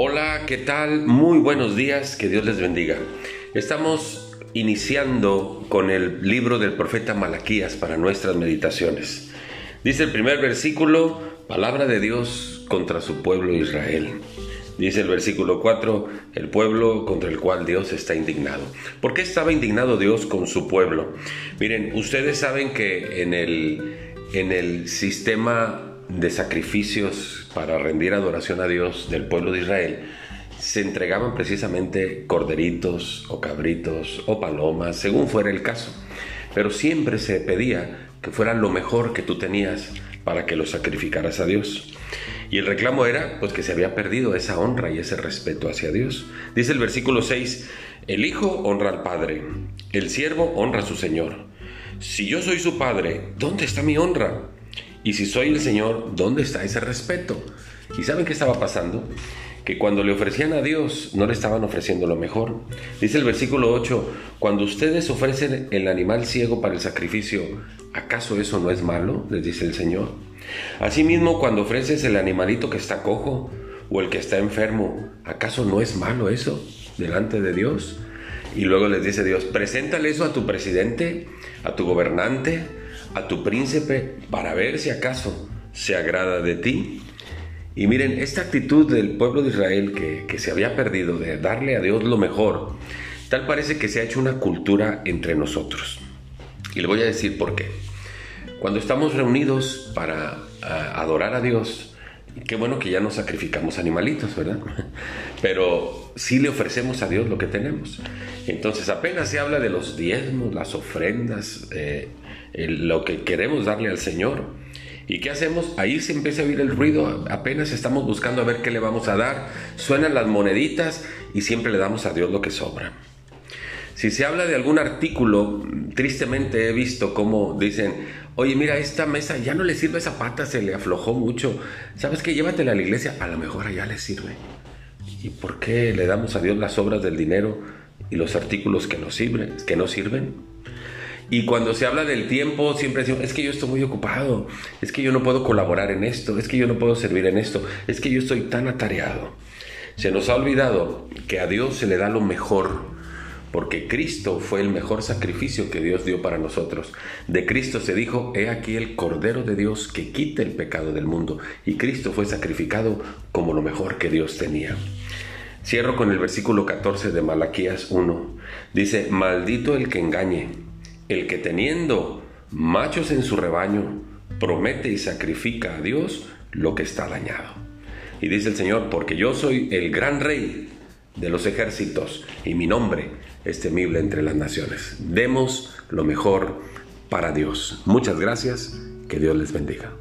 Hola, ¿qué tal? Muy buenos días, que Dios les bendiga. Estamos iniciando con el libro del profeta Malaquías para nuestras meditaciones. Dice el primer versículo, palabra de Dios contra su pueblo Israel. Dice el versículo 4, el pueblo contra el cual Dios está indignado. ¿Por qué estaba indignado Dios con su pueblo? Miren, ustedes saben que en el, en el sistema de sacrificios para rendir adoración a Dios del pueblo de Israel, se entregaban precisamente corderitos o cabritos o palomas, según fuera el caso. Pero siempre se pedía que fueran lo mejor que tú tenías para que lo sacrificaras a Dios. Y el reclamo era pues que se había perdido esa honra y ese respeto hacia Dios. Dice el versículo 6, el hijo honra al padre, el siervo honra a su señor. Si yo soy su padre, ¿dónde está mi honra? Y si soy el Señor, ¿dónde está ese respeto? ¿Y saben qué estaba pasando? Que cuando le ofrecían a Dios, no le estaban ofreciendo lo mejor. Dice el versículo 8, cuando ustedes ofrecen el animal ciego para el sacrificio, ¿acaso eso no es malo? Les dice el Señor. Asimismo, cuando ofreces el animalito que está cojo o el que está enfermo, ¿acaso no es malo eso delante de Dios? Y luego les dice Dios, preséntale eso a tu presidente, a tu gobernante, a tu príncipe para ver si acaso se agrada de ti. Y miren, esta actitud del pueblo de Israel que, que, se había perdido de darle a Dios lo mejor, tal parece que se ha hecho una cultura entre nosotros. Y le voy a decir por qué. Cuando estamos reunidos para adorar a Dios, qué bueno que ya no sacrificamos animalitos, ¿verdad? Pero sí le ofrecemos a Dios lo que tenemos. Entonces apenas se habla de los diezmos, las ofrendas, eh, lo que queremos darle al Señor. ¿Y qué hacemos? Ahí se empieza a oír el ruido, apenas estamos buscando a ver qué le vamos a dar, suenan las moneditas y siempre le damos a Dios lo que sobra. Si se habla de algún artículo, tristemente he visto cómo dicen, oye, mira, esta mesa ya no le sirve esa pata, se le aflojó mucho. ¿Sabes qué? Llévatela a la iglesia, a lo mejor allá le sirve. ¿Y por qué le damos a Dios las obras del dinero y los artículos que no sirven? Que no sirven? Y cuando se habla del tiempo, siempre decimos, es que yo estoy muy ocupado, es que yo no puedo colaborar en esto, es que yo no puedo servir en esto, es que yo estoy tan atareado. Se nos ha olvidado que a Dios se le da lo mejor, porque Cristo fue el mejor sacrificio que Dios dio para nosotros. De Cristo se dijo, he aquí el Cordero de Dios que quita el pecado del mundo, y Cristo fue sacrificado como lo mejor que Dios tenía. Cierro con el versículo 14 de Malaquías 1. Dice, maldito el que engañe el que teniendo machos en su rebaño promete y sacrifica a Dios lo que está dañado. Y dice el Señor, porque yo soy el gran rey de los ejércitos y mi nombre es temible entre las naciones. Demos lo mejor para Dios. Muchas gracias, que Dios les bendiga.